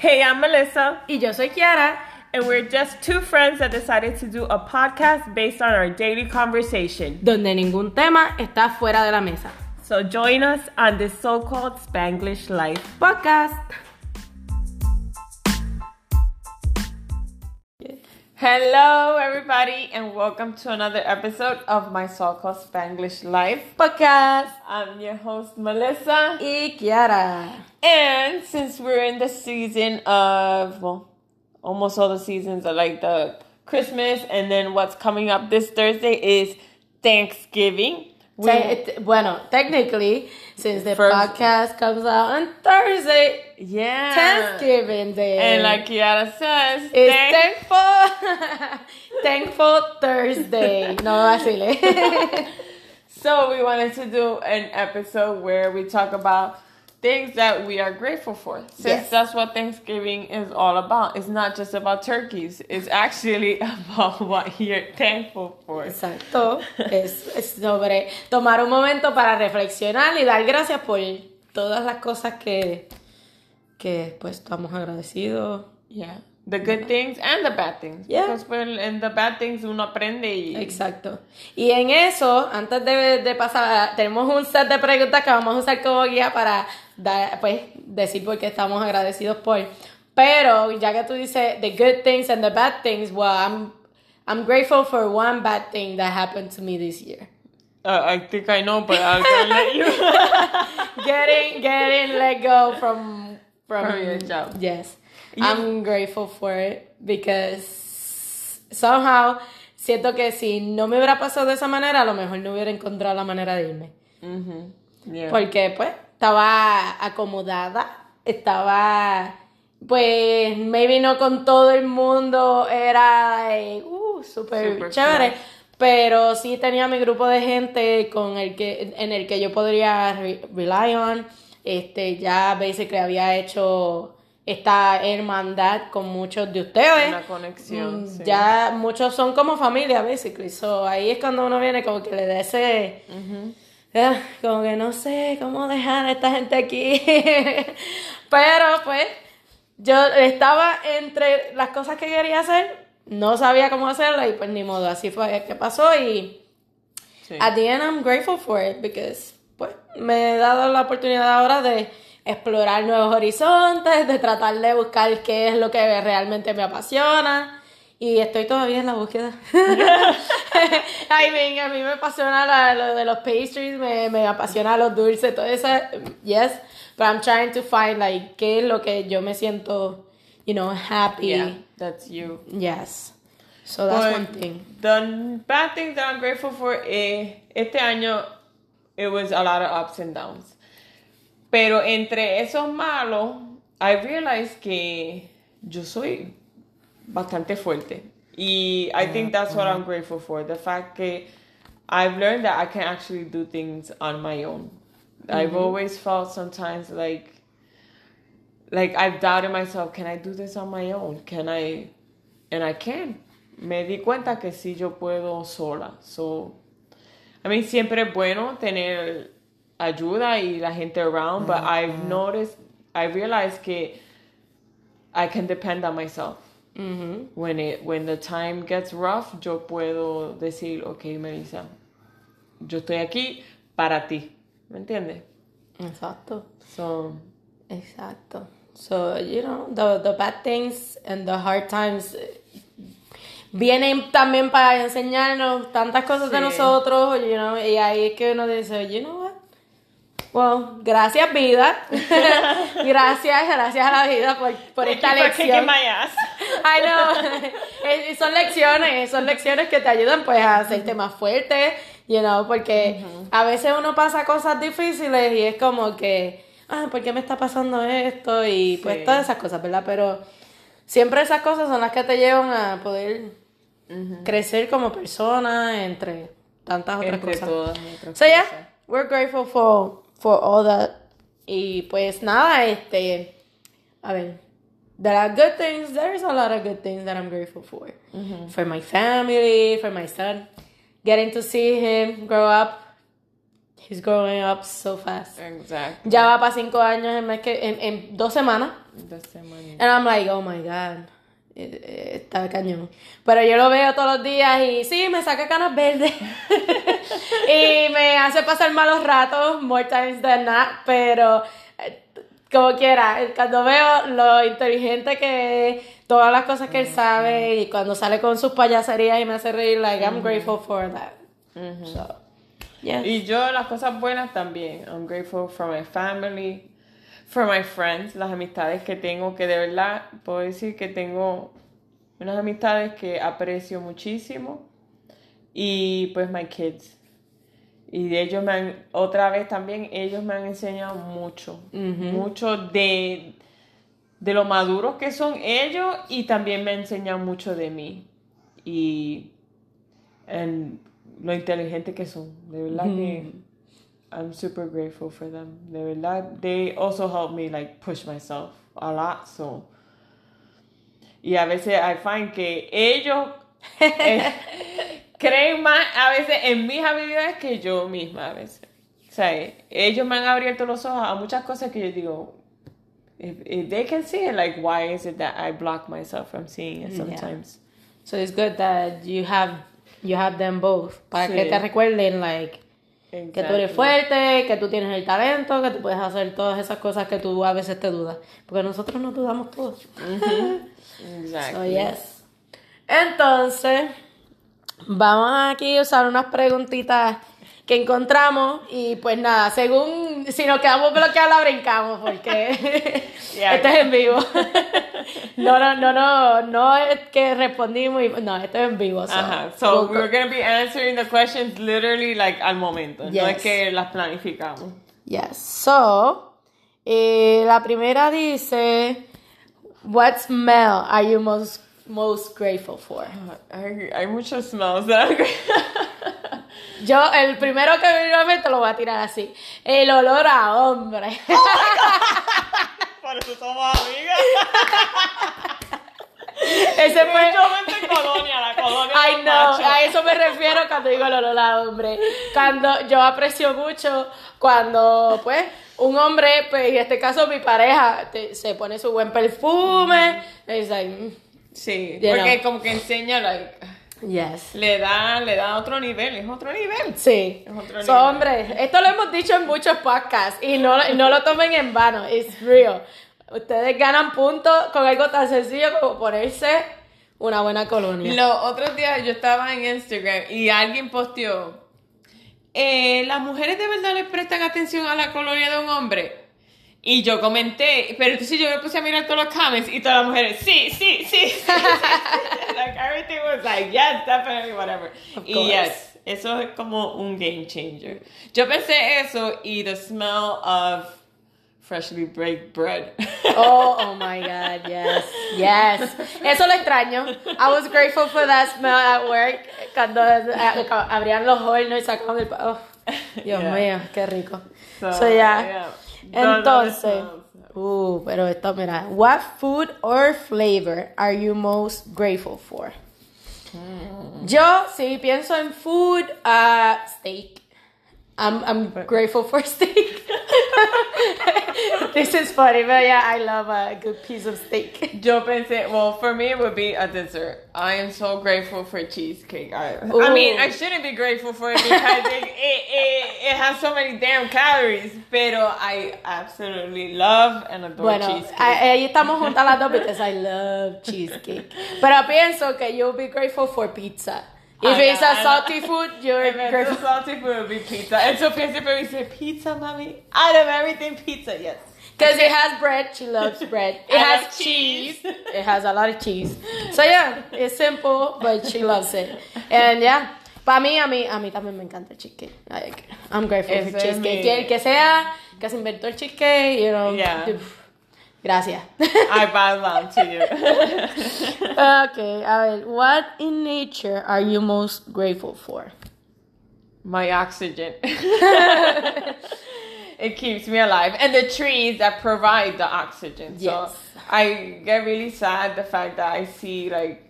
Hey, I'm Melissa, Y yo soy Kiara. and we're just two friends that decided to do a podcast based on our daily conversation. donde ningún tema está fuera de la mesa. So join us on this so called Spanglish life. Podcast. Hello, everybody, and welcome to another episode of my so called Spanglish life. Podcast. I'm your host, Melissa. Y Kiara. And since we're in the season of, well, almost all the seasons are like the Christmas, and then what's coming up this Thursday is Thanksgiving. We- Te- bueno, technically, since the First- podcast comes out on Thursday, yeah. Thanksgiving Day. And like Kiara says, It's thank- thankful, thankful Thursday. No vacile. so we wanted to do an episode where we talk about things that we are grateful for. Since Yes. that's what Thanksgiving is all about. It's not just about turkeys. It's actually about what you're thankful for. Exacto. Es, es sobre tomar un momento para reflexionar y dar gracias por todas las cosas que, que pues estamos agradecidos. Yeah. The good things and the bad things. Yeah. In the bad things uno aprende y Exacto. Y en eso, antes de, de pasar, tenemos un set de preguntas que vamos a usar como guía para dar, pues, decir por qué estamos agradecidos por. Pero ya que tú dices the good things and the bad things, well, I'm, I'm grateful for one bad thing that happened to me this year. Uh, I think I know, but I'll let you. getting getting let go from from, From your job. Yes. I'm grateful for it because somehow siento que si no me hubiera pasado de esa manera, a lo mejor no hubiera encontrado la manera de irme. hmm Yeah. Porque pues estaba acomodada, estaba pues maybe no con todo el mundo era eh, uh, súper Super chévere, pero sí tenía mi grupo de gente con el que en el que yo podría re- rely on. Este ya basically había hecho esta hermandad con muchos de ustedes. Una conexión, Mm, sí. Ya muchos son como familia, basically. So ahí es cuando uno viene como que le da ese Ah, como que no sé cómo dejar a esta gente aquí. Pero pues yo estaba entre las cosas que quería hacer, no sabía cómo hacerlo y pues ni modo, así fue que pasó y Sí. at the end I'm grateful for it because pues me he dado la oportunidad ahora de explorar nuevos horizontes, de tratar de buscar qué es lo que realmente me apasiona. Y estoy todavía en la búsqueda. I mean, a mí me apasiona la- lo de los pastries, me, me apasiona los dulces, todo eso. Yes, but I'm trying to find like qué es lo que yo me siento, you know, happy. Yeah, that's you. Yes. So that's But one thing. The bad things that I'm grateful for, eh, este año, it was a lot of ups and downs. Pero entre esos malos, I realized que yo soy bastante fuerte. Y I think that's what I'm grateful for. The fact que I've learned that I can actually do things on my own. I've always felt sometimes like like I've doubted myself, can I do this on my own? Can I and I can. Me di cuenta que sí yo puedo sola. So I mean siempre es bueno tener ayuda y la gente around, but I've noticed I realized que I can depend on myself. Mhm. When it when the time gets rough, yo puedo decir, okay, Melissa, yo estoy aquí para ti. ¿Me entiendes? Exacto. So Exacto. So, you know, the, the bad things and the hard times eh, vienen también para enseñarnos tantas cosas de nosotros, you know, y ahí es que uno dice, you know Well, gracias vida. gracias, gracias a la vida por, por esta lección. my ass. I know. Eh, son lecciones, son lecciones que te ayudan pues a hacerte más fuerte, you know, porque a veces uno pasa cosas difíciles y es como que, ah, ¿por qué me está pasando esto? Y pues Sí. todas esas cosas, ¿verdad? Pero siempre esas cosas son las que te llevan a poder crecer como persona entre tantas otras Entre cosas. todas So yeah, we're grateful for, for all that. Y pues nada, este, a ver, there are good things. There's a lot of good things that I'm grateful for. Mm-hmm. For my family, for my son, getting to see him grow up. He's growing up so fast. Exactly. Ya va para cinco años en, mes que, en, en dos semanas. Dos semanas. And I'm like, oh my god. Eh, Está cañón. Pero yo lo veo todos los días y sí, me saca canas verdes. y me hace pasar malos ratos, more times than not. Pero eh, como quiera, cuando veo lo inteligente que es, todas las cosas que él sabe y cuando sale con sus payaserías y me hace reír, like, I'm grateful for that. So, yes. Y yo las cosas buenas también. I'm grateful for my family, for my friends, las amistades que tengo, que de verdad puedo decir que tengo unas amistades que aprecio muchísimo. Y pues my kids. Y de ellos me han, otra vez también, ellos me han enseñado mucho, mucho de, de lo maduros que son ellos y también me enseñan mucho de mí. Y en lo inteligente que son. De verdad que I'm super grateful for them. De verdad, they also help me like push myself a lot. So, y a veces I find que ellos eh, creen más a veces en mis habilidades que yo misma a veces. O sea, ellos me han abierto los ojos a muchas cosas que yo digo, if, if they can see it, like why is it that I block myself from seeing it sometimes? So it's good that you have you have them both para que te recuerden like que tú eres fuerte, que tú tienes el talento, que tú puedes hacer todas esas cosas que tú a veces te dudas, porque nosotros nos dudamos todos. Exactly. So yes. Entonces, vamos aquí a usar unas preguntitas que encontramos y pues nada, según si nos quedamos bloqueados la brincamos porque Yeah. esto es en vivo. No, no, no, no, no es que respondimos y no, esto es en vivo. so Ajá. So we'll- we're gonna be answering the questions literally like al momento. No es que las planificamos. Yes. So, eh, la primera dice, what smell are you most most grateful for? Hay, hay muchos smells. that I'm- Yo, el primero que me vino a mente lo voy a tirar así. El olor a hombre. Por eso somos amigas. Ese fue. Mente colonia, la colonia. Ay, no, a eso me refiero cuando digo el olor a hombre. Cuando yo aprecio mucho cuando, pues, un hombre, pues, en este caso mi pareja, te- se pone su buen perfume. Es like, mm, Sí, porque know. como que enseña, like, yes. le da, le da otro nivel, es otro nivel. Sí. Es otro So, nivel. hombre, esto lo hemos dicho en muchos podcasts y no, no lo tomen en vano. It's real. Ustedes ganan puntos con algo tan sencillo como ponerse una buena colonia. Los otros días yo estaba en Instagram y alguien posteó, eh, ¿las mujeres de verdad le prestan atención a la colonia de un hombre? Y yo comenté, pero entonces yo me puse a mirar todos los comments y todas las mujeres, sí, sí, sí. sí". like everything was like, yes, definitely, whatever. Of y course. yes, eso es como un game changer. Yo pensé eso y the smell of freshly baked bread. Oh, oh my God, yes, yes. Eso lo extraño. I was grateful for that smell at work. Cuando eh, abrían los hornos y sacaban el... pa- Oh, Dios Yeah. mío, qué rico. So, So, yeah. yeah. Entonces, uh, pero esto, mira. What food or flavor are you most grateful for? Hmm. Yo, si pienso en food, uh, steak. I'm, I'm grateful for steak. this is funny, but yeah, I love a good piece of steak. Yo pensé, well, for me it would be a dessert. I am so grateful for cheesecake. I, I mean, I shouldn't be grateful for it because it, it, it, it has so many damn calories. Pero I absolutely love and adore Bueno, cheesecake. a- ahí estamos juntas las dos because I love cheesecake. Pero pienso que you'll be grateful for pizza. If I it's know, a salty food, you're If it's grateful. a salty food, it would be pizza. And Sophia siempre dice, pizza, mommy? Out of everything, pizza, yes. Because it has bread, she loves bread. It I has cheese. cheese. It has a lot of cheese. So yeah, it's simple, but she loves it. And yeah, para mí, a mí, a mí también me encanta el cheesecake. Like, I'm grateful Ese for es cheesecake. mi- el que sea, que se inventó el cheesecake, you know. Yeah. Gracias. I bow down to you. okay, a ver, what in nature are you most grateful for? My oxygen. it keeps me alive. And the trees that provide the oxygen. So Yes. I get really sad the fact that I see like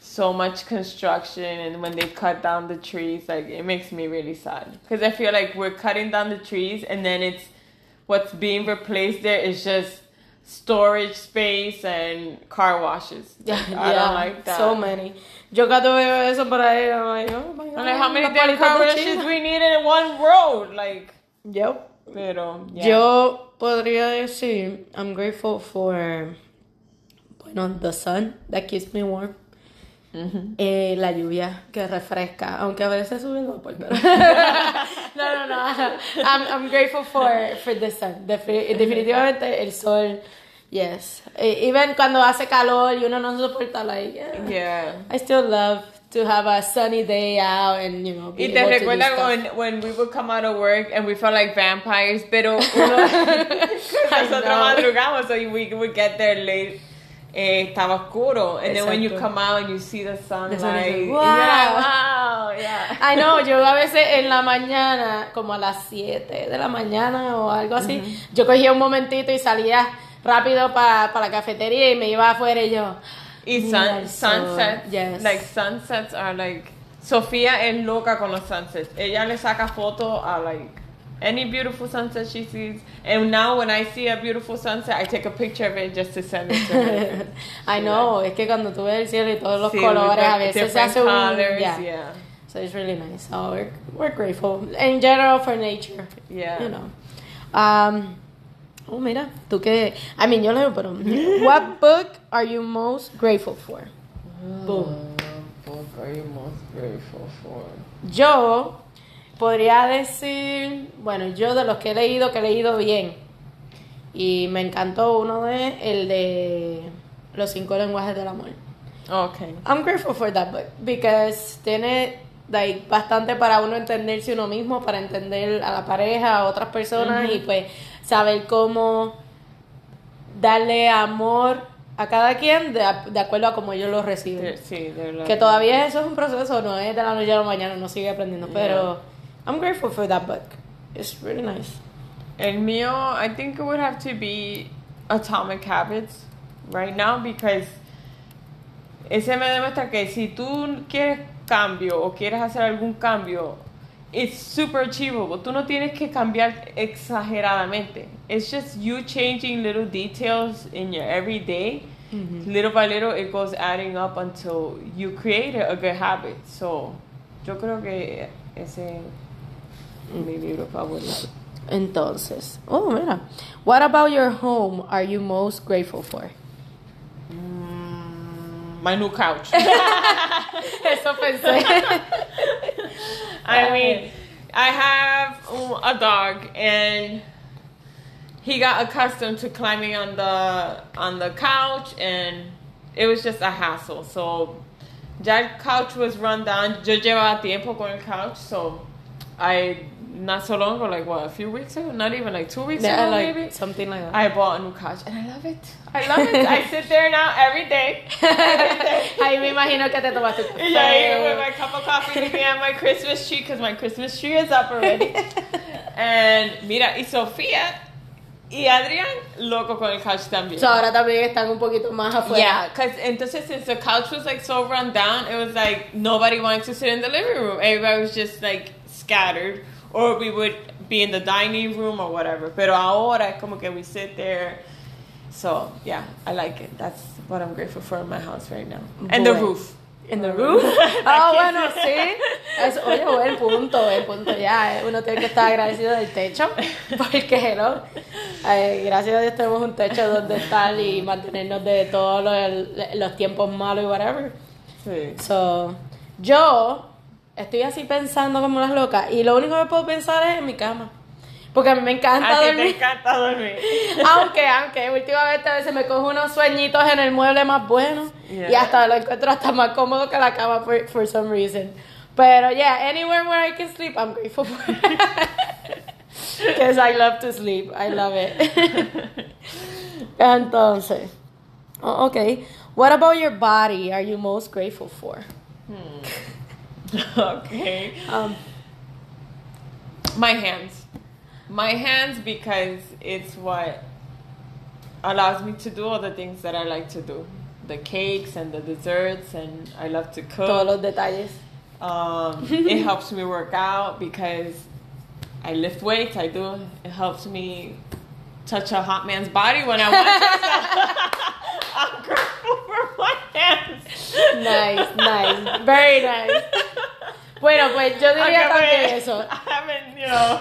so much construction and when they cut down the trees, like it makes me really sad because I feel like we're cutting down the trees and then it's what's being replaced there is just storage space and car washes. Yeah, I don't like that. So many. Yo cuando veo eso por ahí, I'm like, oh my god. I'm like, how many damn car washes we need in one road? Like, Yep. pero yeah. Yo podría decir, I'm grateful for, bueno, the sun that keeps me warm. Eh, la lluvia que refresca, aunque a veces sube vapor, pero... no, no, no. I'm, I'm grateful for, for the sun. Defi- definitivamente el sol, yes. Eh, even cuando hace calor y uno no soporta, like, yeah. yeah. I still love to have a sunny day out and, you know, be Y te stuff. when, when we would come out of work and we felt like vampires, pero uno, nosotros madrugamos, so we would get there late. Eh, estaba oscuro, and then when you Exacto. come out and you see the sunlight, sun is like, you're wow. like, wow, yeah. Ay, no, yo a veces en la mañana, como a las 7 de la mañana o algo así, yo cogía un momentito y salía rápido para la cafetería y me iba afuera y yo... Y sun, sunsets, Yes. like sunsets are like, Sofía es loca con los sunsets. Ella le saca foto a like any beautiful sunset she sees. And now when I see a beautiful sunset, I take a picture of it just to send it to her. Ay, no, es que cuando tú ves el cielo y todos los Sí, colores, a veces se different hace un... colors, yeah. yeah. So it's really nice. So we're, we're grateful. In general for nature. Yeah. You know. Um, oh, mira, tú que... I mean, yo leo, pero... What book are you most grateful for? Boom. What book are you most grateful for? Yo podría decir, bueno, yo de los que he leído, que he leído bien. Y me encantó uno de, el de Los cinco lenguajes del amor. Okay. I'm grateful for that book because tiene like, bastante para uno entenderse uno mismo, para entender a la pareja, a otras personas y pues saber cómo darle amor a cada quien de, de acuerdo a cómo ellos lo reciben. Sí, like, Que todavía eso es un proceso, no es de la noche a la mañana, uno sigue aprendiendo, pero I'm grateful for that book. It's really nice. El mío, I think it would have to be Atomic Habits right now because ese me demuestra que si tú quieres cambio o quieres hacer algún cambio, it's super achievable. Tú no tienes que cambiar exageradamente. It's just you changing little details in your everyday. Mm-hmm. Little by little, it goes adding up until you create a good habit. So, yo creo que ese es mi libro favorito. Entonces, oh, mira. What about your home are you most grateful for? Mm, my new couch. Eso pensé. I mean, I have um, a dog, and he got accustomed to climbing on the on the couch, and it was just a hassle. So that couch was run down. Yo llevaba tiempo con el couch, so I not so long ago, like what, a few weeks ago, not even like two weeks Yeah, ago, like maybe. something like that. I bought a new couch, and I love it. I love it. I sit there now every day. Every day. Ahí me imagino que te tomaste Yeah, with my cup of coffee looking at my Christmas tree because my Christmas tree is up already. and mira, y Sofía y Adrián, loco con el couch también. So, ahora también están un poquito más afuera. yeah, because entonces since the couch was like so run down, it was like nobody wanted to sit in the living room. Everybody was just like scattered, or we would be in the dining room or whatever. Pero ahora es como que we sit there. So yeah, I like it. That's what I'm grateful for in my house right now. And the roof. In the roof. That Ah, keeps bueno, sí. Es, oye, buen punto, buen punto. Ya, eh, uno tiene que estar agradecido del techo. Porque, ¿no? Eh, gracias a Dios tenemos un techo donde estar y mantenernos de todos los, los tiempos malos y whatever. Sí. So, yo estoy así pensando como las locas y lo único que puedo pensar es en mi cama. Porque a mí me encanta A dormir. encanta dormir. Aunque, aunque últimamente a veces me cojo unos sueñitos en el mueble más bueno y hasta lo encuentro hasta más cómodo que la cama for, for some reason. Pero yeah, anywhere where I can sleep, I'm grateful for Because I love to sleep. I love it. Entonces, oh, okay. What about your body are you most grateful for? okay. Um, My hands. My hands because it's what allows me to do all the things that I like to do. the cakes and the desserts, and I love to cook. Todos los detalles. Um, it helps me work out because I lift weights. I do. It helps me touch a hot man's body when I want to. So I'm grateful for my hands. Nice, nice. Very nice. Bueno, pues yo diría también eso. I haven't, you know,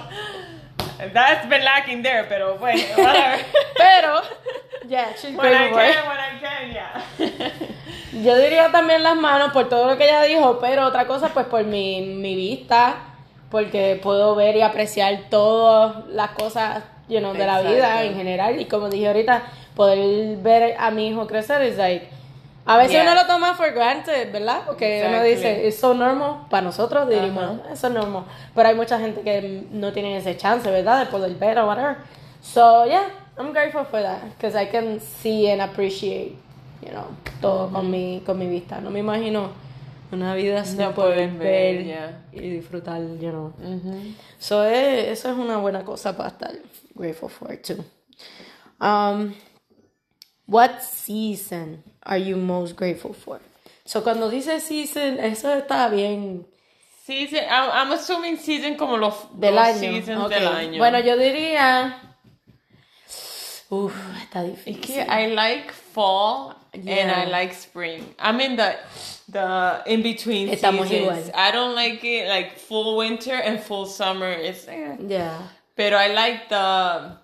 that's been lacking there, pero bueno, whatever. Pero, yeah, she's when I can, when I can, yeah. Yo diría también las manos por todo lo que ella dijo, pero otra cosa pues por mi, mi vista, porque puedo ver y apreciar todas las cosas you know, de la vida en general y como dije ahorita, poder ver a mi hijo crecer es like, a veces Yeah. uno lo toma for granted, ¿verdad? Porque uno Exactly. dice, es so normal, para nosotros diríamos, Ajá. eso es normal, pero hay mucha gente que no tiene ese chance, ¿verdad? De poder ver o whatever. So, yeah, I'm grateful for that, because I can see and appreciate, you know, todo con, mi, con mi vista. No me imagino una vida sin No poder ver ver, yeah. y disfrutar, you know. Mhm. So, eh, eso es una buena cosa para estar grateful for, too. Um, what season are you most grateful for? So, cuando dice season, eso está bien Season, I'm, I'm assuming season como los, del los año. seasons Ok. del año. Bueno, yo diría. Uf, está Es difícil. que I like fall and. I like spring. I'm in the the in between Estamos seasons. igual. I don't like it like full winter and full summer. It's eh. Yeah. But I like the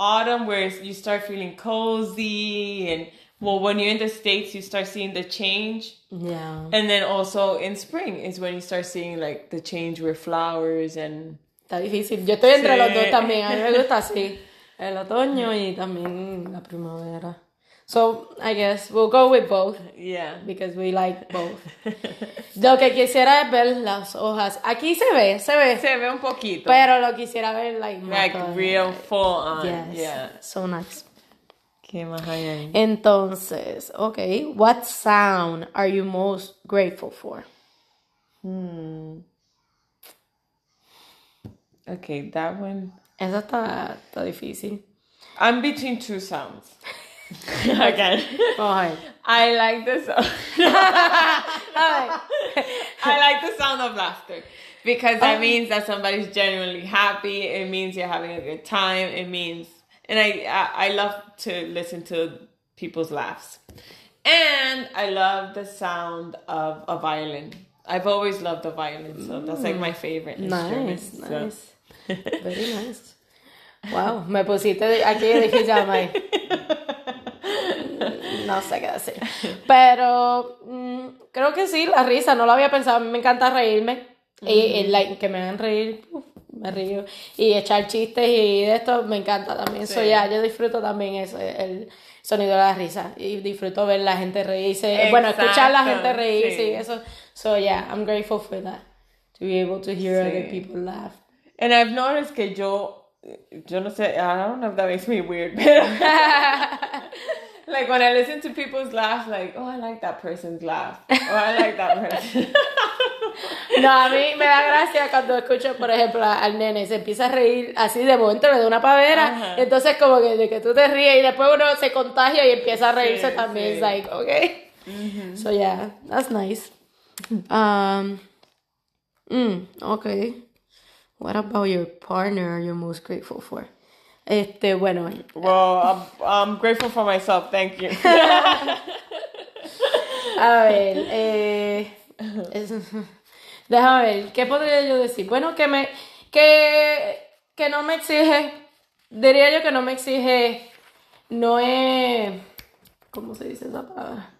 autumn where you start feeling cozy and well when you're in the states you start seeing the change Yeah. and then also in spring is when you start seeing like the change with flowers and Está difícil. Yo estoy entre Sí. los dos también. A mí me gusta así. El otoño y también la primavera. So, I guess we'll go with both. yeah Because we like both. Lo que quisiera es ver las hojas. Aquí se ve, se ve. se ve un poquito Pero lo quisiera ver like, like real full on Yes. yeah So nice. ¿Qué más hay ahí? Entonces, okay, what sound are you most grateful for? Okay, that one. Esa está, está difícil. I'm between two sounds. A ver. I like the sound. A I like the sound of laughter because that um, means that somebody's genuinely happy. It means you're having a good time. It means, and I I, I love to listen to people's laughs, and I love the sound of a violin. I've always loved the violin, so that's like my mm. favorite instrument. Nice, so. nice. Very nice. Wow, me pusiste de- aquí difícil, May. No sé qué decir. Pero mm, creo que sí, la risa, no lo había pensado. A mí me encanta reírme. Y, y, like, que me hagan reír, uf, me río. Y echar chistes y de esto me encanta también. Sí. So, ya, yo disfruto también eso, el sonido de la risa. Y disfruto ver la gente reírse. Bueno, escuchar la Exacto, gente reírse sí. y eso. So, yeah, I'm grateful for that. To be able to hear Sí. other people laugh. And I've noticed que yo, yo no sé, I don't know if that makes me weird, pero like when I listen to people's laugh, like, oh, I like that person's laugh. Oh, I like that person. No, a mí me da gracia cuando escucho, por ejemplo, al nene se empieza a reír así de momento, le da una pavera, Ajá. entonces como que de que tú te ríes y después uno se contagia y empieza a reírse Sí, también. sí. It's like, okay. So yeah, that's nice. Um, mm, okay. What about your partner you're most grateful for? Este, bueno, well, I'm, I'm grateful for myself. Thank you. A ver, eh, es- déjame ver, ¿qué podría yo decir? Bueno, que me, que, que no me exige, diría yo que no me exige, no es, ¿cómo se dice esa palabra?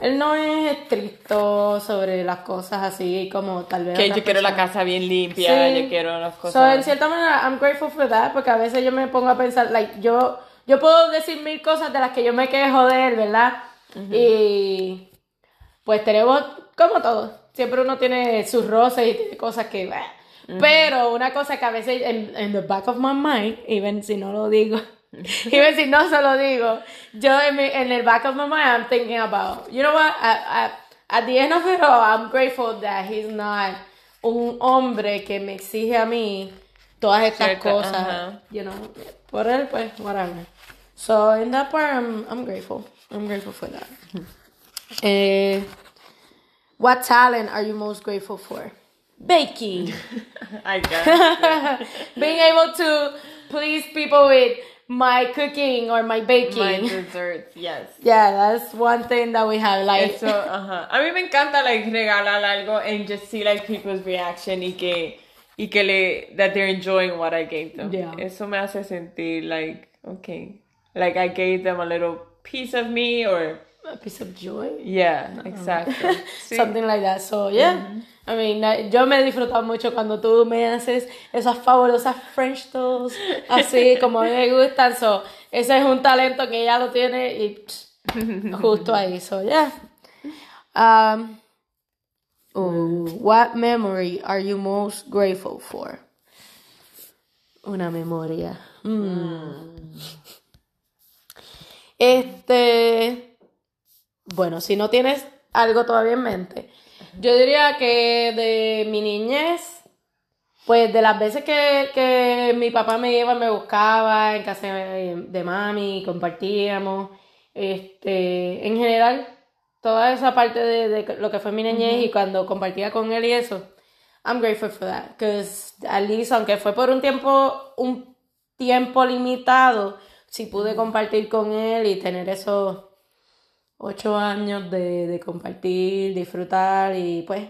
Él no es estricto sobre las cosas así como tal vez que yo quiero la casa bien limpia, Sí. yo quiero las So, en cosas. cierta manera, I'm grateful for that, porque a veces yo me pongo a pensar, like, yo, yo puedo decir mil cosas de las que yo me quejo de él, ¿verdad? Y pues tenemos, como todos, siempre uno tiene sus roces y tiene cosas que, bah. pero una cosa que a veces en, en the back of my mind, even si no lo digo, even si no se lo digo, yo en, mi, en el back of my mind, I'm thinking about, you know what, I- I- at the end of it all, I'm grateful that he's not un hombre que me exige a mí todas estas Cierta, cosas, ajá. you know, por él, pues, whatever. So, in that part, I'm, I'm grateful. I'm grateful for that. Eh, what talent are you most grateful for? Baking. I guess. Being able to please people with my cooking or my baking. My desserts, yes. yeah, that's one thing that we have. Like, Eso, ajá. A mí me encanta like regalar algo and just see like people's reaction y que y que le that they're enjoying what I gave them. Yeah. Eso me hace sentir like okay, like I gave them a little piece of me or a piece of joy. yeah, exactly. Sí. Something like that. So, yeah. I mean, yo me he disfrutado mucho cuando tú me haces esas fabulosas French toast, así como a mí me gustan. So, ese es un talento que ella lo tiene y justo ahí. So, yeah. Um, ooh, what memory are you most grateful for? Una memoria. Mm. Este. Bueno, si no tienes algo todavía en mente, yo diría que de mi niñez, pues de las veces que, que mi papá me iba, me buscaba en casa de, mami, compartíamos, este, en general, toda esa parte de, de lo que fue mi niñez y cuando compartía con él y eso, I'm grateful for that, because at least, aunque fue por un tiempo, un tiempo limitado, sí pude compartir con él y tener esos ocho años de, de compartir, disfrutar y pues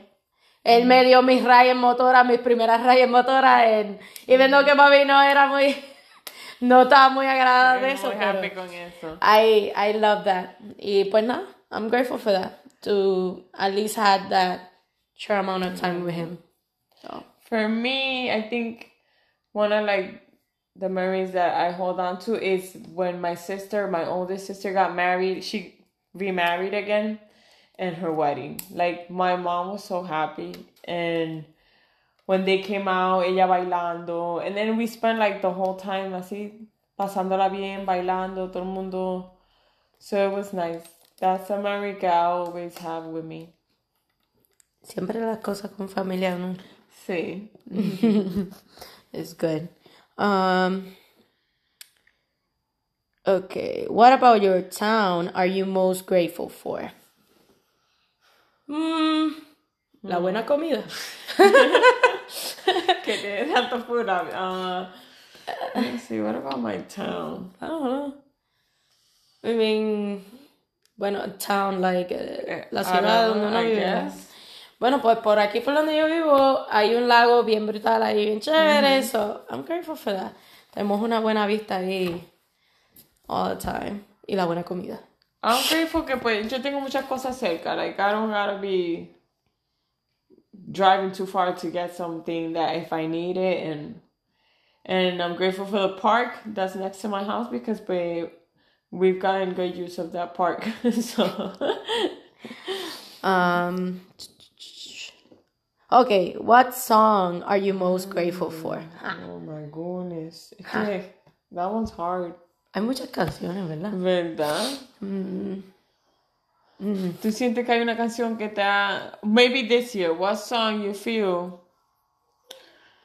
él me dio mis rayas motoras, mis primeras rayas motoras en, y viendo que papi no era muy, no estaba muy agradada de eso, Muy pero happy con eso. I, I love that. Y pues nada, I'm grateful for that, to at least had that short amount of time with him. So, For me, I think one of like the memories that I hold on to is when my sister, my oldest sister, got married. She remarried again, and her wedding. Like my mom was so happy, and when they came out, ella bailando, and then we spent like the whole time así pasándola bien, bailando, todo el mundo. So it was nice. That's a memory I always have with me. siempre las cosas con familia, ¿no? Sí. It's good. Um, okay, what about your town are you most grateful for? Mm, la buena comida. que tiene tanto food. Uh, let's see, what about my town? I don't know. I mean, bueno, town, like, eh, la I ciudad donde uno vive. Bueno, pues por aquí por donde yo vivo hay un lago bien brutal ahí, bien chévere, so I'm grateful for that. Tenemos una buena vista ahí all the time. Y la buena comida. I'm grateful que pues yo tengo muchas cosas cerca. Like I don't gotta be driving too far to get something that if I need it and and I'm grateful for the park that's next to my house because we we've gotten good use of that park. so Um, okay, what song are you most grateful for? Oh my goodness. Es que that one's hard. Hay muchas canciones, ¿verdad? ¿Verdad? ¿Tú sientes que hay una canción que te ha... Maybe this year, what song you feel?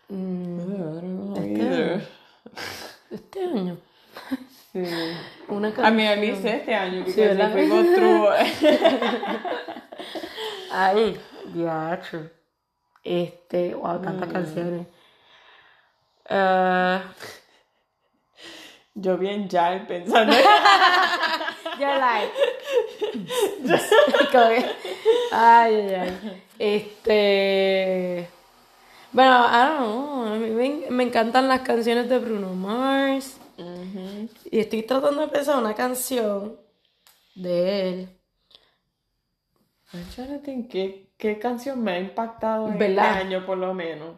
Mm, I don't know either. Este año. Sí. Una canción. mean, at least este año, ¿verdad? if we go through... Ay, diacho. Este, wow, tantas Mm. canciones. Ah, Yo bien ya pensando... You're like. Ay, ay, ay. Este. Bueno, I don't know. A mí me, me encantan las canciones de Bruno Mars. Y estoy tratando de pensar una canción de él. I'm qué, qué canción me ha impactado en ¿Verdad? este año por lo menos.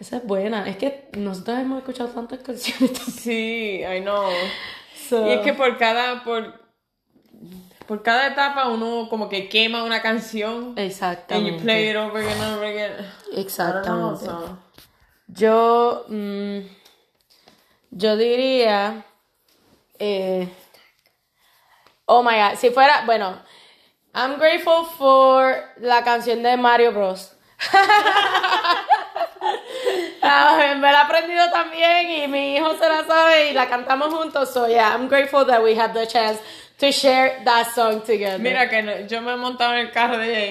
Esa es buena. Es que nosotros hemos escuchado tantas canciones. Sí, I know. So- Y es que por cada, por, por cada etapa uno como que quema una canción. And Exactamente. you play it over again and over again. Know, Exactamente. so. Yo, mm, yo diría, eh, oh my god, si fuera, bueno, I'm grateful for la canción de Mario Bros. Ah, me la he aprendido también y mi hijo se la sabe y la cantamos juntos. So yeah, I'm grateful that we have the chance to share that song together. Mira que no- yo me he montado en el carro de ella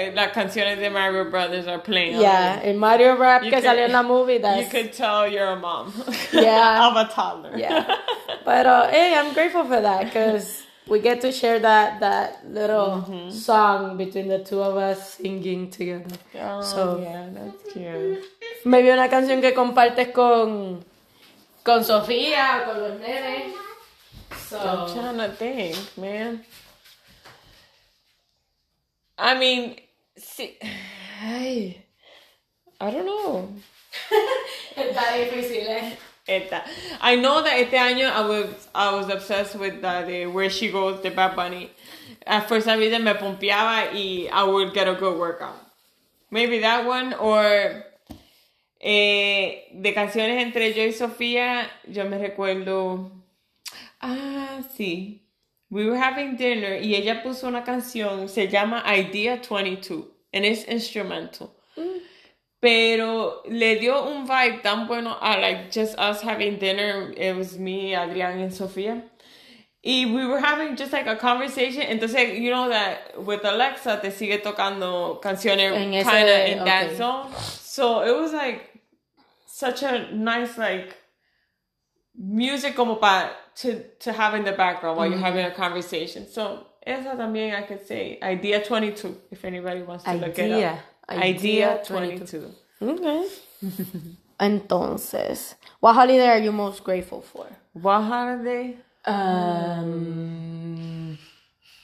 y eh, las canciones de Mario Brothers are playing. Yeah, el Mario rap You que could- salió en la movie, You that's could tell you're a mom. Yeah. of a toddler. yeah. Pero hey, I'm grateful for that because we get to share that that little Mm-hmm. song between the two of us singing together. Oh, So- yeah, that's cute. Maybe una canción que compartes con con Sofía o con los nenes. I'm So trying to think, man. I mean, see, ay, I don't know. está difícil, eh. Esta. I know that este año I was I was obsessed with the, Where She Goes de Bad Bunny. At first a veces me pompeaba y I would get a good workout. Maybe that one or eh, de canciones entre yo y Sofía, yo me recuerdo Ah, sí. We were having dinner y ella puso una canción, se llama Idea 22, and es instrumental. Pero le dio un vibe tan bueno a like just us having dinner. It was me, Adrián and Sofía. Y we were having just like a conversation. Entonces, you know that with Alexa te sigue tocando canciones kind of in okay. that zone. So it was like such a nice like music como para to to have in the background while you're having a conversation. So esa también I could say idea 22 if anybody wants to look it Idea. up. Idea Idea 22. Okay. Entonces, what holiday are you most grateful for? What holiday? Um,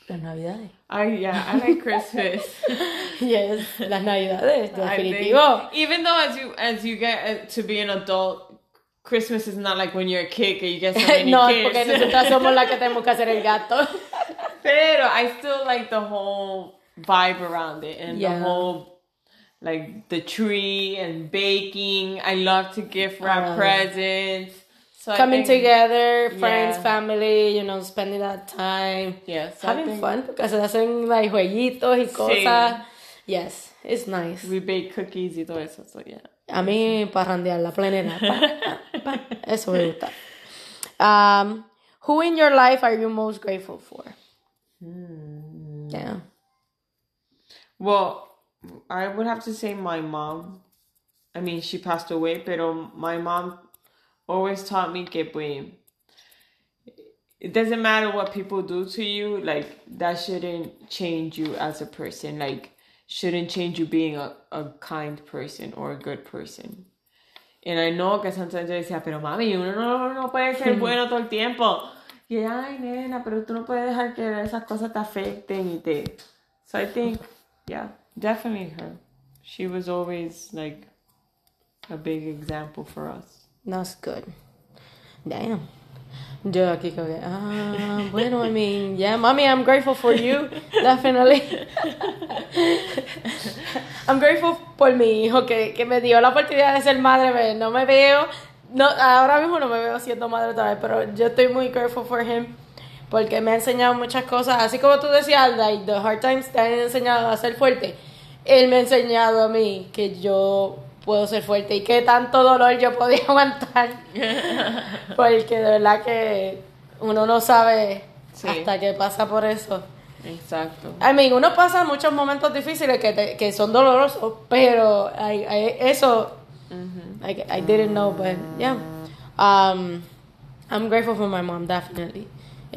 las navidades. I yeah, I like Christmas. Yes, las navidades, I think- even though as you as you get uh, to be an adult, Christmas is not like when you're a kid que you get so many no, kids. porque nosotras somos las que tenemos que hacer el gato. Pero I still like the whole vibe around it and Yeah. the whole like the tree and baking. I love to gift wrap Uh, presents. So Coming think- together, friends, Yeah. family, you know, spending that time. Yeah, so Having think fun, porque se hacen like, jueguitos y cosas. Yes, it's nice. We bake cookies y todo eso, so yeah. A mí, parrandear la planera. pa, pa. Eso me gusta. Um, who in your life are you most grateful for? Yeah. Well, I would have to say my mom. I mean, she passed away, pero my mom always taught me que pues, it doesn't matter what people do to you, like that shouldn't change you as a person. Like shouldn't change you being a, a kind person or a good person. And I know que sometimes yo decía, pero mami, uno no, no puede ser hmm. bueno todo el tiempo. Y ay, nena, pero tú no puedes dejar que esas cosas te afecten y te... So I think, yeah, definitely her. She was always like a big example for us. That's good. Damn. Yo aquí como que, ah, bueno, I mean, yeah, mommy, I'm grateful for you, definitely. I'm grateful por mi hijo que, que me dio la oportunidad de ser madre, pero no me veo, no, ahora mismo no me veo siendo madre otra vez, pero yo estoy muy grateful for him porque me ha enseñado muchas cosas, así como tú decías, like, the hard times te han enseñado a ser fuerte. Él me ha enseñado a mí que yo puedo ser fuerte y que tanto dolor yo podía aguantar. Porque de verdad que uno no sabe Sí. hasta que pasa por eso. Exacto. I mean, uno pasa muchos momentos difíciles que, te- que son dolorosos, pero I- I- eso, I, I didn't know, but yeah. Um, I'm grateful for my mom, definitely.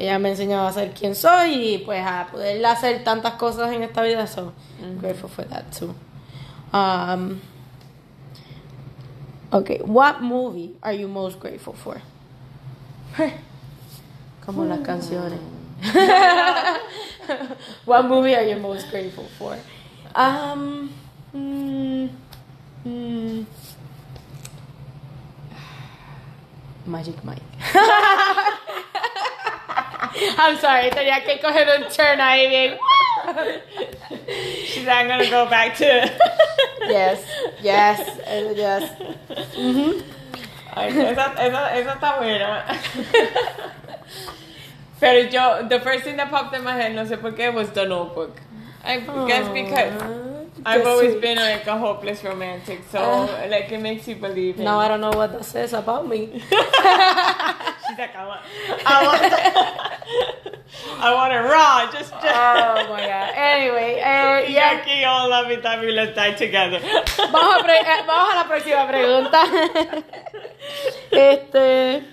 Ella me ha enseñado a ser quien soy y pues a poder hacer tantas cosas en esta vida, so I'm grateful for that too. Um, okay, what movie are you most grateful for? Como las canciones. what movie are you most grateful for? Um, mm, mm, Magic Mike. I'm sorry, tenía que coger un turn ahí bien. She's not gonna go back to. Yes, yes, yes. Ay, esa, esa, esa está buena. Pero yo, the first thing that popped in my head, no sé por qué, was The Notebook. I guess because I've Qué always sweet. been like a hopeless romantic, so Ah. like it makes you believe in. Now I don't know what that says about me. She's like, I want, I want, I want it raw. Just, just. Oh my god. Anyway, eh, Y yeah. aquí all love it, we let's die together. Vamos a, eh, vamos a la próxima pregunta. este.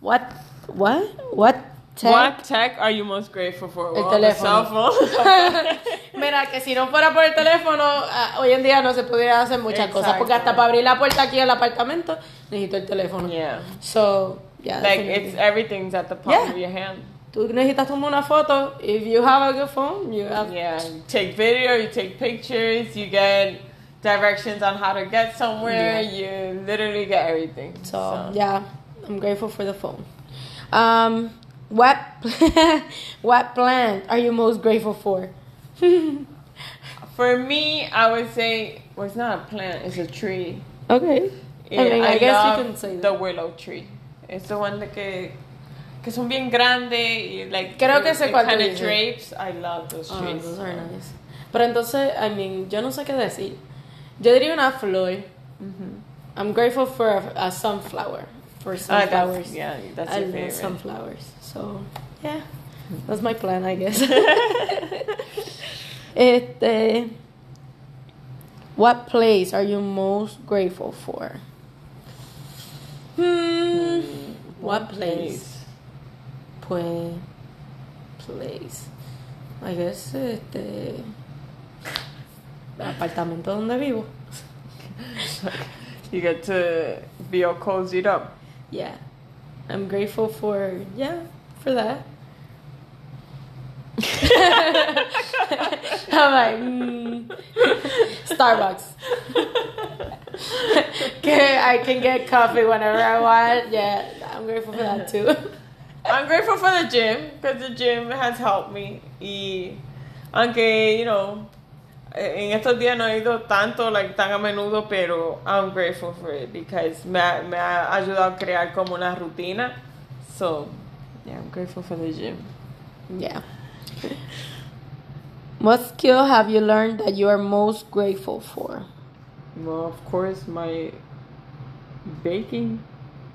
What? What? What? tech? What tech are you most grateful for? El Well, teléfono. Mira, que si no fuera por el teléfono, ah, hoy en día no se pudiera hacer muchas cosas. Porque hasta Exacto. para abrir la puerta aquí al apartamento, necesito el teléfono. yeah. So, yeah. Like it's everything's at the palm Yeah. of your hand. Tú necesitas tomar una foto. If you have a good phone, you have. Yeah, you take video, you take pictures, you get directions on how to get somewhere. You literally get everything. So, yeah, I'm grateful for the phone. Um, what what plant are you most grateful for? For me, I would say, well, it's not a plant; it's a tree. Okay. I mean, I, guess you can say that. the willow tree. It's the one that. que que son bien grandes y like Creo que sé cuál drapes. I love those Oh, trees. those are nice. Pero entonces, I mean, yo no sé qué decir. Yo diría una flor. I'm grateful for a, a sunflower. For Ah, sunflowers. that's, yeah, that's I your love favorite. sunflowers. So, yeah. That's my plan, I guess. este. What place are you most grateful for? Hmm. What place? Pues. Place. I guess este. El apartamento donde vivo. You get to be all cozied up. Yeah. I'm grateful for, yeah, for that. I'm like, mm, Starbucks. I can get coffee whenever I want. Yeah, I'm grateful for that too. I'm grateful for the gym because the gym has helped me. Y aunque, you know, en estos días no he ido tanto, like tan a menudo, pero I'm grateful for it because me ha, me ha ayudado a crear como una rutina. So, yeah, I'm grateful for the gym. Yeah. What skill have you learned that you are most grateful for? Well, of course, my baking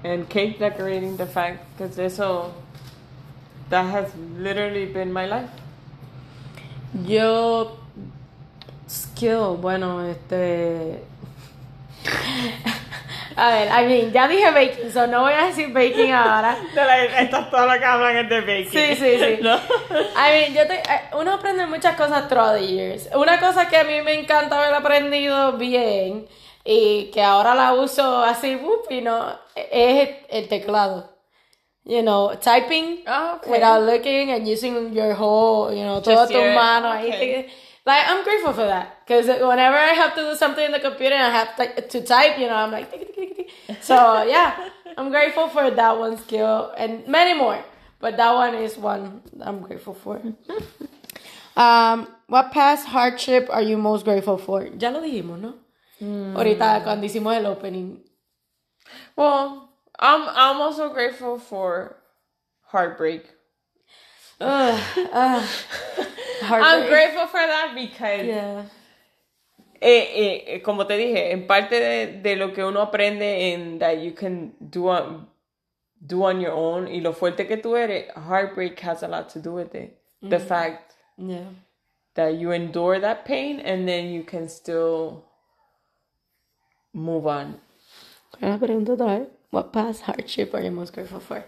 and cake decorating, the fact, because eso, that has literally been my life. Yo skill, bueno, este A ver, I mean, ya dije baking, so no voy a decir baking ahora. Esto es todo lo que hablan es de baking. Sí, sí, sí. ¿No? I mean, yo te, eh, uno aprende muchas cosas throughout the years. Una cosa que a mí me encanta haber aprendido bien y que ahora la uso así, you know, es el teclado. You know, typing Ah, okay. without looking and using your whole, you know, your- manos. ahí okay. Like, I'm grateful for that. Because whenever I have to do something in the computer and I have to, to type, you know, I'm like, tick, tick, tick, tick. so yeah, I'm grateful for that one skill and many more. But that one is one I'm grateful for. um, what past hardship are you most grateful for? Ya lo dijimos, ¿no? Ahorita cuando hicimos el opening. Well, I'm I'm also grateful for heartbreak. Ugh, ugh. I'm grateful for that because Yeah. eh, eh, eh, como te dije, en parte de, de lo que uno aprende en that you can do on, do on your own y lo fuerte que tú eres, heartbreak has a lot to do with it. The fact Yeah. that you endure that pain and then you can still move on. Una pregunta otra vez. What past hardship are you most grateful for?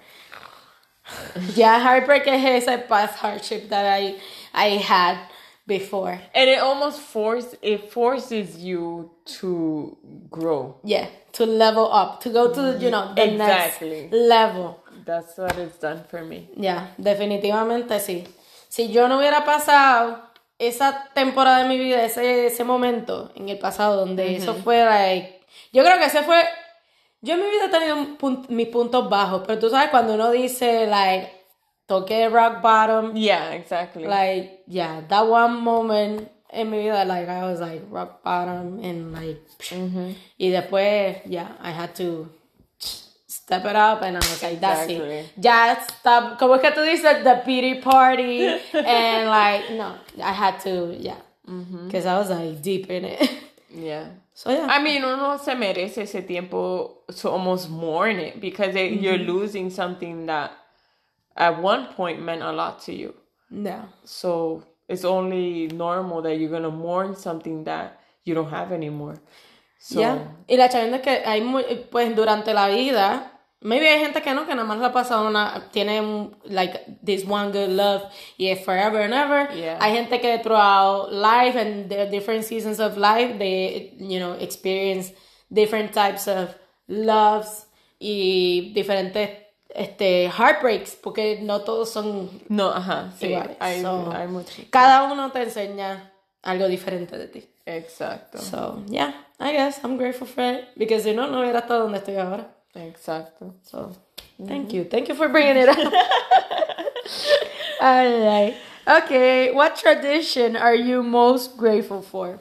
yeah, heartbreak is a past hardship that I I had before. And it almost force it forces you to grow. Yeah, to level up, to go to you know the Exactly. next level. That's what it's done for me. Yeah, definitivamente sí. Si yo no hubiera pasado esa temporada de mi vida, ese, ese momento en el pasado donde eso fue like, yo creo que ese fue yo en mi vida he tenido un pun- mis puntos bajos, pero tú sabes cuando uno dice like toqué rock bottom, Yeah, exactly. like yeah, that one moment en mi vida like I was like rock bottom and like y después yeah, I had to step it up and I was like that's Exactly. it. Ya stop como es que tú dices the pity party and like no, I had to yeah. Because I was like deep in it. Yeah. So yeah. I mean, uno se merece ese tiempo to almost mourn it because it, you're losing something that at one point meant a lot to you. yeah. So it's only normal that you're gonna mourn something that you don't have anymore. So Yeah. Y la chavienda que hay muy, pues durante la vida, maybe hay gente que no, que nada más la pasa una, tiene un, like this one good love y es forever and ever. Yeah. Hay gente que throughout life and the different seasons of life, they, you know, experience different types of loves y diferentes este heartbreaks porque no todos son no, ajá, sí, iguales. hay, So, hay mucho. cada uno te enseña algo diferente de ti. Exacto, So, yeah, I guess I'm grateful for it because si no, no hubiera estado donde estoy ahora. Exacto. So, thank you. Thank you for bringing it up. All right. Okay, what tradition are you most grateful for?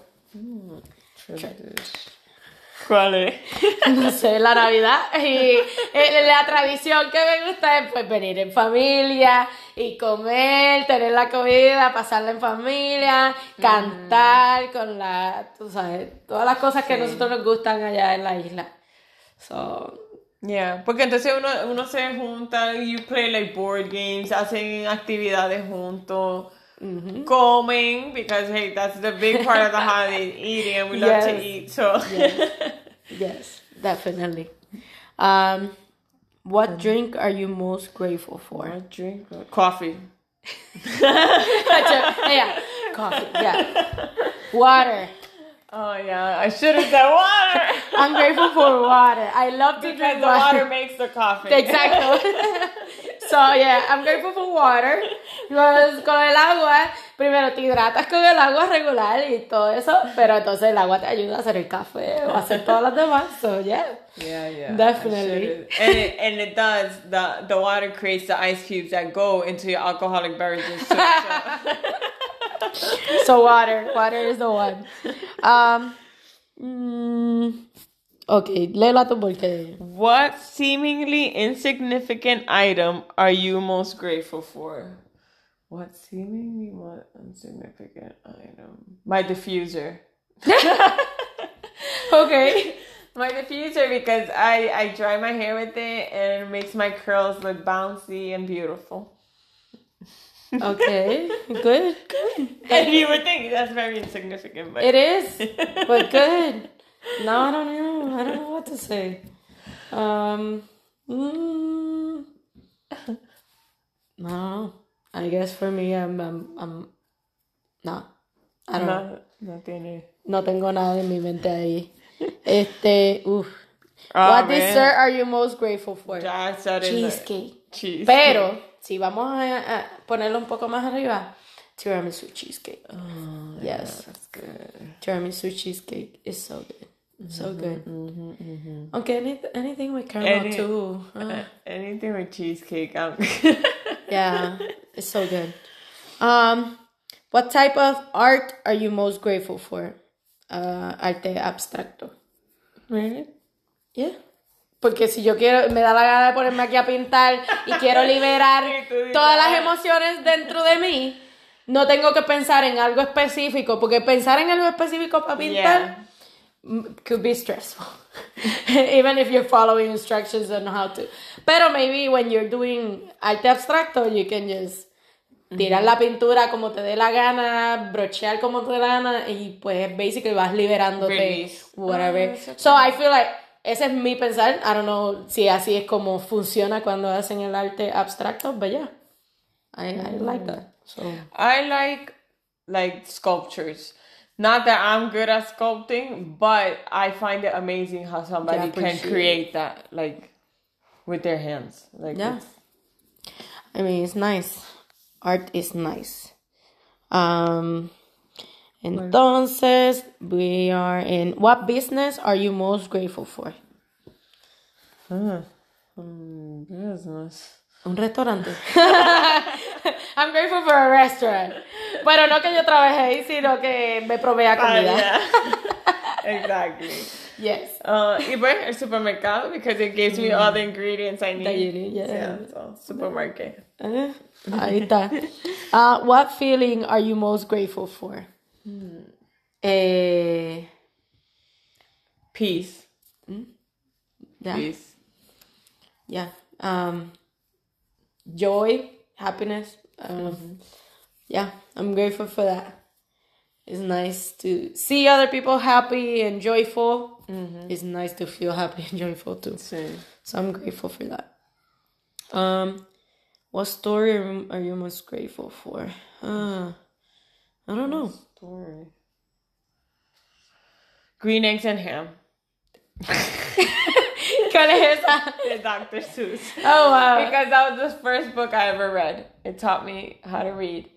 ¿Cuál es? No sé, la Navidad. Y la tradición que me gusta es pues venir en familia y comer, tener la comida, pasarla en familia, cantar con la, tú sabes, todas las cosas que a nosotros nos gustan allá en la isla. So, Yeah, porque entonces uno, uno se junta, you play like board games, hacen actividades juntos, comen, because hey, that's the big part of the holiday, eating, and we love to eat, so. yes, definitely. Um, what drink are you most grateful for? What drink? Coffee. yeah, coffee. Yeah, water. Oh yeah, I should have said water. I'm grateful for water. I love to because drink the water makes the coffee. Exacto. so yeah, I'm grateful for water. Because con el agua, primero te hidratas con el agua regular y todo eso, pero entonces el agua te ayuda a hacer el café o a hacer todas las demás. So yeah. Yeah, yeah. Definitely. And it, and it does. The the water creates the ice cubes that go into your alcoholic beverages. Too, so. So water, water is the one. Um, mm, okay, léela tú porque What seemingly insignificant item are you most grateful for? What seemingly what insignificant item? My diffuser. okay. My diffuser because I I dry my hair with it and it makes my curls look bouncy and beautiful. Okay, good, good. And you would think that's very insignificant, but It is, but good. No, I don't know. I don't know what to say. Um, mm, no, I guess for me, I'm, I'm, I'm, no, I don't know. no, no tiene. No tengo nada en mi mente ahí. Este, uff. Ah, what man. dessert are you most grateful for? Ya I said it in the- Cheesecake. Cheese. Pero, si vamos a, a ponerlo un poco más arriba, tiramisu cheesecake. Oh, yes. That's good. Tiramisu cheesecake is so good. So good. Okay, any, anything with caramel Any- too. Ah, Uh, anything with cheesecake, I'm yeah, it's so good. Um, what type of art are you most grateful for? Uh, arte abstracto. really? Yeah. Porque si yo quiero, me da la gana de ponerme aquí a pintar y quiero liberar todas las emociones dentro de mí, no tengo que pensar en algo específico, porque pensar en algo específico para pintar Yeah. mm, could be stressful. Even if you're following instructions on how to. Pero maybe when you're doing arte abstracto, you can just tirar la pintura como te dé la gana, brochear como te dé la gana y pues basically vas liberándote Release. whatever. Ah, so I feel like ese es mi pensar. I don't know si así es como funciona cuando hacen el arte abstracto, but yeah. I, I like that. So I like like sculptures. Not that I'm good at sculpting, but I find it amazing how somebody can create that like with their hands. Like Yeah. I mean, it's nice. Art is nice. Um, entonces, we are in. What business are you most grateful for? Mm, business. Un restaurante. I'm grateful for a restaurant. Pero no que yo trabajé ahí, sino que me provea Ah, comida. yeah. exactly. Yes. Uh, y pues el supermercado because it gives me all the ingredients I need. Need, yeah. Yeah, so supermarket. Eh, ahí está. Uh, what feeling are you most grateful for? Eh, Peace. yeah. Peace. Yeah. Um, joy, happiness. Um, Yeah, I'm grateful for that. It's nice to see other people happy and joyful. It's nice to feel happy and joyful too. Sí. So I'm grateful for that. Um, what story are are you most grateful for? Uh, I don't know. Story. Green eggs and ham. ¿Cuál es esa? The Dr. Seuss. Oh wow. Because that was the first book I ever read. It taught me how to read.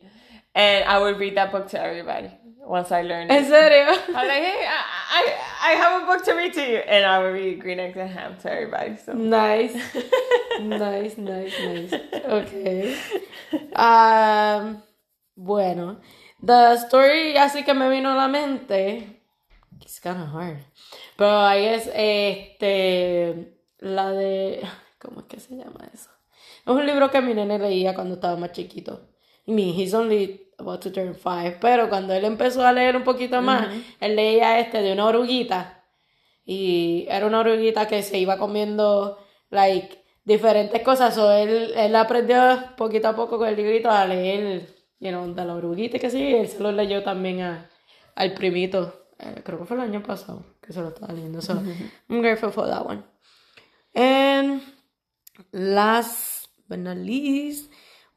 And I would read that book to everybody once I learned ¿En it. serio? I was like, hey, I, I, I have a book to read to you. And I would read Green Eggs and Ham to everybody. So Nice. nice, nice, nice. Okay. Um, bueno, the story así que me vino a la mente. It's kind of hard. Pero ahí es este. La de. ¿Cómo es que se llama eso? Es un libro que mi nene leía cuando estaba más chiquito. I mean, he's only about to turn five. Pero cuando él empezó a leer un poquito más, él leía este de una oruguita. Y era una oruguita que se iba comiendo, like, diferentes cosas. So, él, él aprendió poquito a poco con el librito a leer, you know, de la oruguita que sí. Él se lo leyó también a, al primito. eh, creo que fue el año pasado que se lo estaba leyendo. So, I'm grateful for that one. And last but not least,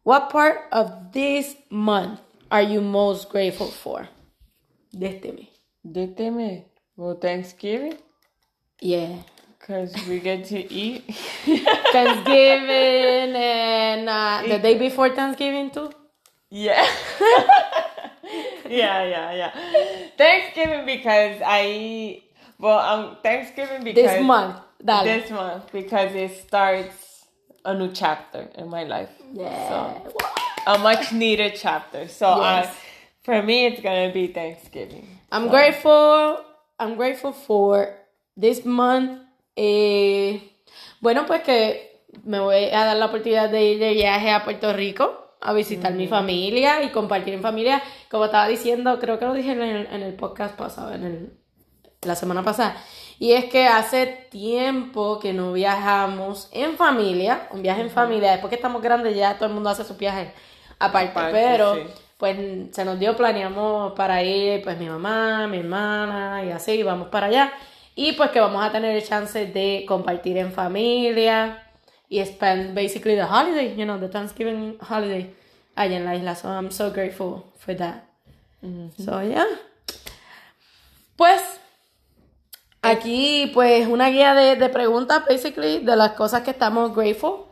what part of this month are you most grateful for? De este mes. Dictame. Well, Thanksgiving. Yeah. Because we get to eat. Thanksgiving and uh, the day before Thanksgiving too. Yeah. yeah, yeah, yeah. Thanksgiving because I well, um Thanksgiving because This month. Dale. This month because it starts a new chapter in my life. yeah. So, a much needed chapter. So I, for me it's gonna be Thanksgiving. I'm grateful. I'm grateful for this month. Eh, bueno, pues que me voy a dar la oportunidad de ir de viaje a Puerto Rico a visitar mi familia y compartir en familia. Como estaba diciendo, creo que lo dije en el, en el podcast pasado, en el, la semana pasada. Y es que hace tiempo que no viajamos en familia, un viaje en familia. Después que estamos grandes ya todo el mundo hace sus viajes aparte, Aparte, pero sí. pues se nos dio, planeamos para ir, pues mi mamá, mi hermana y así, vamos para allá. Y pues que vamos a tener el chance de compartir en familia y spend basically the holiday, you know, the Thanksgiving holiday allá en la isla. So I'm so grateful for that. So yeah. Pues aquí pues una guía de, de preguntas basically de las cosas que estamos grateful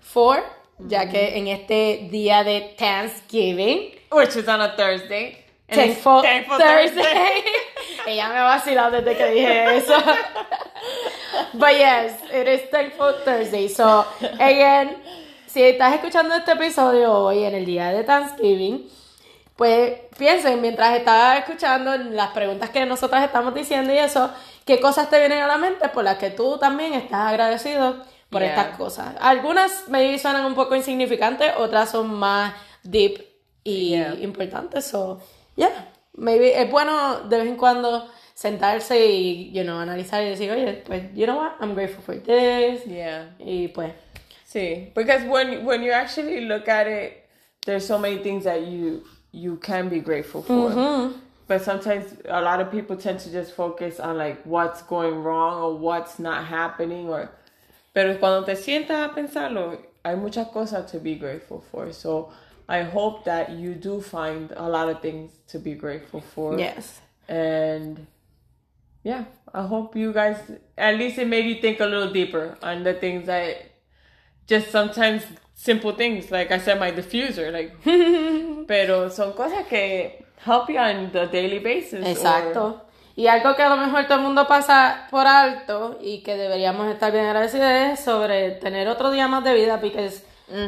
for, ya que en este día de Thanksgiving Which is on a Thursday. Thankful, Thankful Thursday. Ella me ha vacilado desde que dije eso. But yes, it is Thankful Thursday. So, again, si estás escuchando este episodio hoy en el día de Thanksgiving, pues piensen mientras estás escuchando las preguntas que nosotras estamos diciendo y eso, qué cosas te vienen a la mente por las que tú también estás agradecido por Yeah. estas cosas. Algunas maybe suenan un poco insignificantes, otras son más deep y Yeah. importantes. So, yeah, maybe es bueno de vez en cuando sentarse y, you know, analizar y decir, oye, pues, you know what, I'm grateful for this. Yeah. Y pues, See, because when when you actually look at it, there's so many things that you you can be grateful for. But sometimes a lot of people tend to just focus on like what's going wrong or what's not happening or pero cuando te sientas a pensarlo, hay muchas cosas to be grateful for. So I hope that you do find a lot of things to be grateful for. yes. And yeah, I hope you guys at least it made you think a little deeper on the things that just sometimes simple things like I said my diffuser like pero son cosas que help you on the daily basis. or- Exacto. Y algo que a lo mejor todo el mundo pasa por alto y que deberíamos estar bien agradecidos es sobre tener otro día más de vida, porque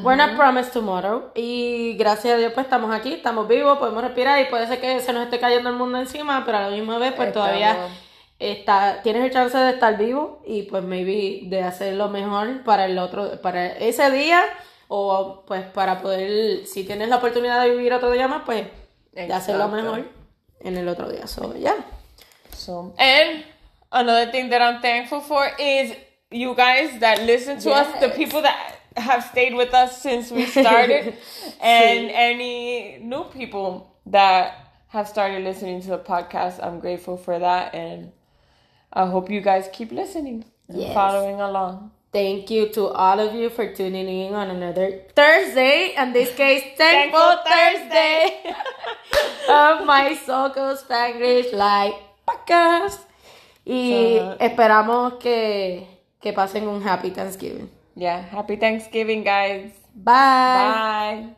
we're not promised tomorrow. Y gracias a Dios, pues estamos aquí, estamos vivos, podemos respirar y puede ser que se nos esté cayendo el mundo encima, pero a la misma vez, pues Estamos- todavía está, tienes el chance de estar vivo y pues maybe de hacer lo mejor para el otro, para ese día o pues para poder, si tienes la oportunidad de vivir otro día más, pues de hacerlo Exacto. mejor. en el otro día. So, yeah. So, and another thing that I'm thankful for is you guys that listen to us, the people that have stayed with us since we started, and any new people that have started listening to the podcast. I'm grateful for that, and I hope you guys keep listening and Yes. following along. Thank you to all of you for tuning in on another Thursday, in this case, Thankful Thursday of my Soco Spanglish Live Podcast. Y So- esperamos que, que pasen un Happy Thanksgiving. Yeah, happy Thanksgiving, guys. Bye. Bye.